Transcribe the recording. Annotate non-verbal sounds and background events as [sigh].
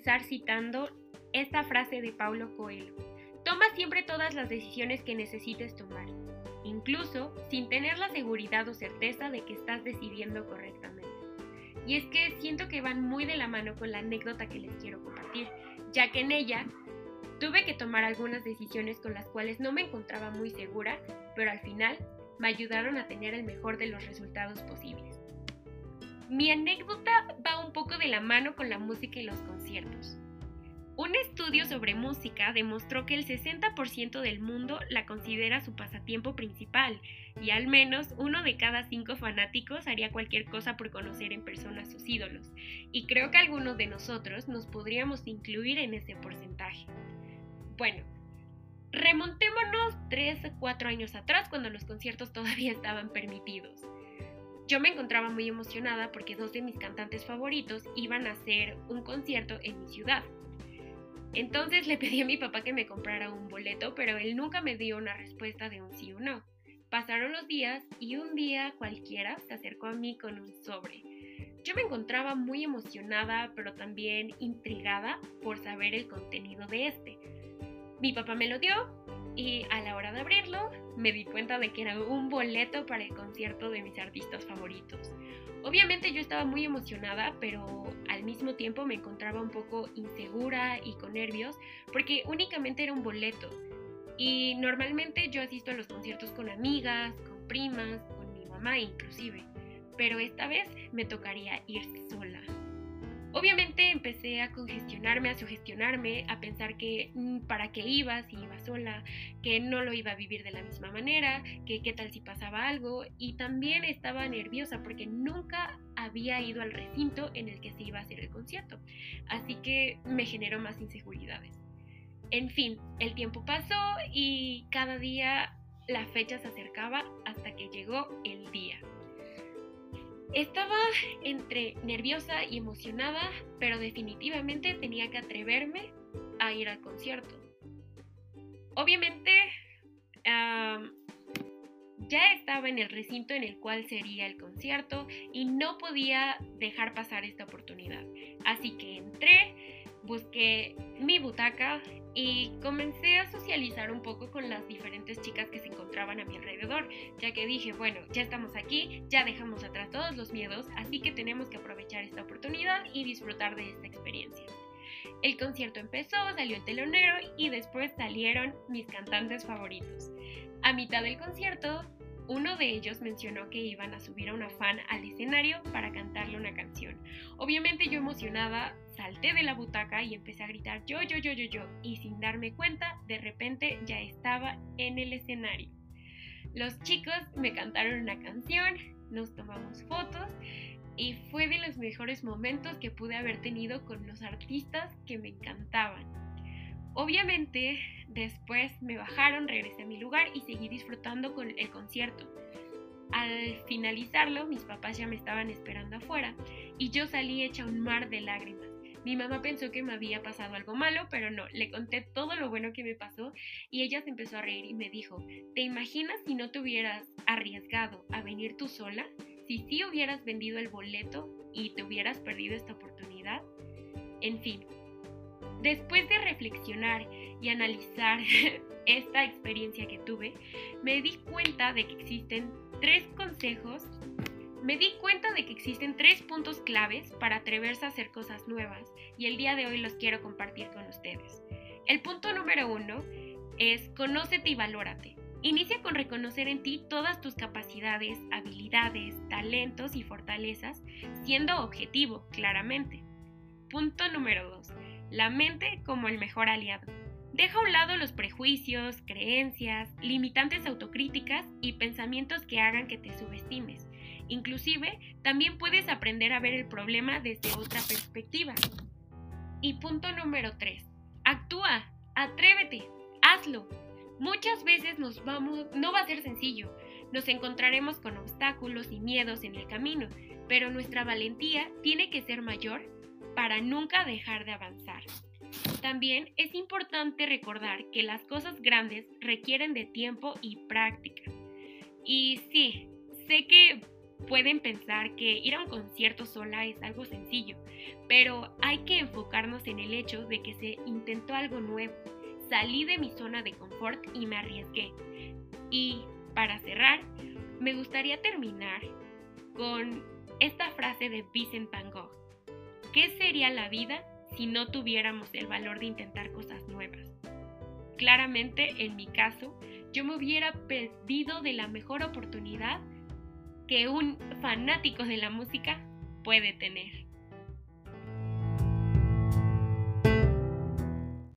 comenzar citando esta frase de Paulo Coelho. Toma siempre todas las decisiones que necesites tomar, incluso sin tener la seguridad o certeza de que estás decidiendo correctamente. Y es que siento que van muy de la mano con la anécdota que les quiero compartir, ya que en ella tuve que tomar algunas decisiones con las cuales no me encontraba muy segura, pero al final me ayudaron a tener el mejor de los resultados posibles. Mi anécdota va un poco de la mano con la música y los conciertos. Un estudio sobre música demostró que el 60% del mundo la considera su pasatiempo principal y al menos uno de cada cinco fanáticos haría cualquier cosa por conocer en persona a sus ídolos. Y creo que algunos de nosotros nos podríamos incluir en ese porcentaje. Bueno, remontémonos 3 o 4 años atrás cuando los conciertos todavía estaban permitidos. Yo me encontraba muy emocionada porque dos de mis cantantes favoritos iban a hacer un concierto en mi ciudad. Entonces le pedí a mi papá que me comprara un boleto, pero él nunca me dio una respuesta de un sí o no. Pasaron los días y un día cualquiera se acercó a mí con un sobre. Yo me encontraba muy emocionada, pero también intrigada por saber el contenido de este. Mi papá me lo dio y a la hora de abrirlo me di cuenta de que era un boleto para el concierto de mis artistas favoritos. Obviamente yo estaba muy emocionada, pero al mismo tiempo me encontraba un poco insegura y con nervios porque únicamente era un boleto. Y normalmente yo asisto a los conciertos con amigas, con primas, con mi mamá inclusive. Pero esta vez me tocaría ir sola. Obviamente empecé a congestionarme, a sugestionarme, a pensar que mm, para qué iba si iba sola, que no lo iba a vivir de la misma manera, que qué tal si pasaba algo y también estaba nerviosa porque nunca había ido al recinto en el que se iba a hacer el concierto, así que me generó más inseguridades. En fin, el tiempo pasó y cada día la fecha se acercaba hasta que llegó el día. Estaba entre nerviosa y emocionada, pero definitivamente tenía que atreverme a ir al concierto. Obviamente, ya estaba en el recinto en el cual sería el concierto y no podía dejar pasar esta oportunidad. Así que entré, busqué mi butaca y comencé a socializar un poco con las diferentes chicas que se encontraban a mi alrededor, ya que dije, bueno, ya estamos aquí, ya dejamos atrás todos los miedos, así que tenemos que aprovechar esta oportunidad y disfrutar de esta experiencia. El concierto empezó, salió el telonero y después salieron mis cantantes favoritos. A mitad del concierto, uno de ellos mencionó que iban a subir a una fan al escenario para cantarle una canción. Obviamente yo emocionada salté de la butaca y empecé a gritar yo, yo, yo, yo, yo, y sin darme cuenta, de repente ya estaba en el escenario. Los chicos me cantaron una canción, nos tomamos fotos y fue de los mejores momentos que pude haber tenido con los artistas que me encantaban. Obviamente, después me bajaron, regresé a mi lugar y seguí disfrutando con el concierto. Al finalizarlo, mis papás ya me estaban esperando afuera y yo salí hecha un mar de lágrimas. Mi mamá pensó que me había pasado algo malo, pero no, le conté todo lo bueno que me pasó y ella se empezó a reír y me dijo, ¿te imaginas si no te hubieras arriesgado a venir tú sola? Si sí hubieras vendido el boleto y te hubieras perdido esta oportunidad? En fin, después de reflexionar y analizar [laughs] esta experiencia que tuve, me di cuenta de que existen tres consejos me di cuenta de que existen tres puntos claves para atreverse a hacer cosas nuevas y el día de hoy los quiero compartir con ustedes. El punto número uno es conócete y valórate. Inicia con reconocer en ti todas tus capacidades, habilidades, talentos y fortalezas, siendo objetivo, claramente. Punto número dos. La mente como el mejor aliado. Deja a un lado los prejuicios, creencias, limitantes autocríticas y pensamientos que hagan que te subestimes. Inclusive, también puedes aprender a ver el problema desde otra perspectiva. Y punto número 3. Actúa, atrévete, hazlo. Muchas veces nos vamos, no va a ser sencillo. Nos encontraremos con obstáculos y miedos en el camino, pero nuestra valentía tiene que ser mayor para nunca dejar de avanzar. También es importante recordar que las cosas grandes requieren de tiempo y práctica. Y sí, sé que pueden pensar que ir a un concierto sola es algo sencillo, pero hay que enfocarnos en el hecho de que se intentó algo nuevo. Salí de mi zona de confort y me arriesgué. Y para cerrar, me gustaría terminar con esta frase de Vincent Van Gogh. ¿Qué sería la vida si no tuviéramos el valor de intentar cosas nuevas? Claramente, en mi caso, yo me hubiera perdido de la mejor oportunidad que un fanático de la música puede tener.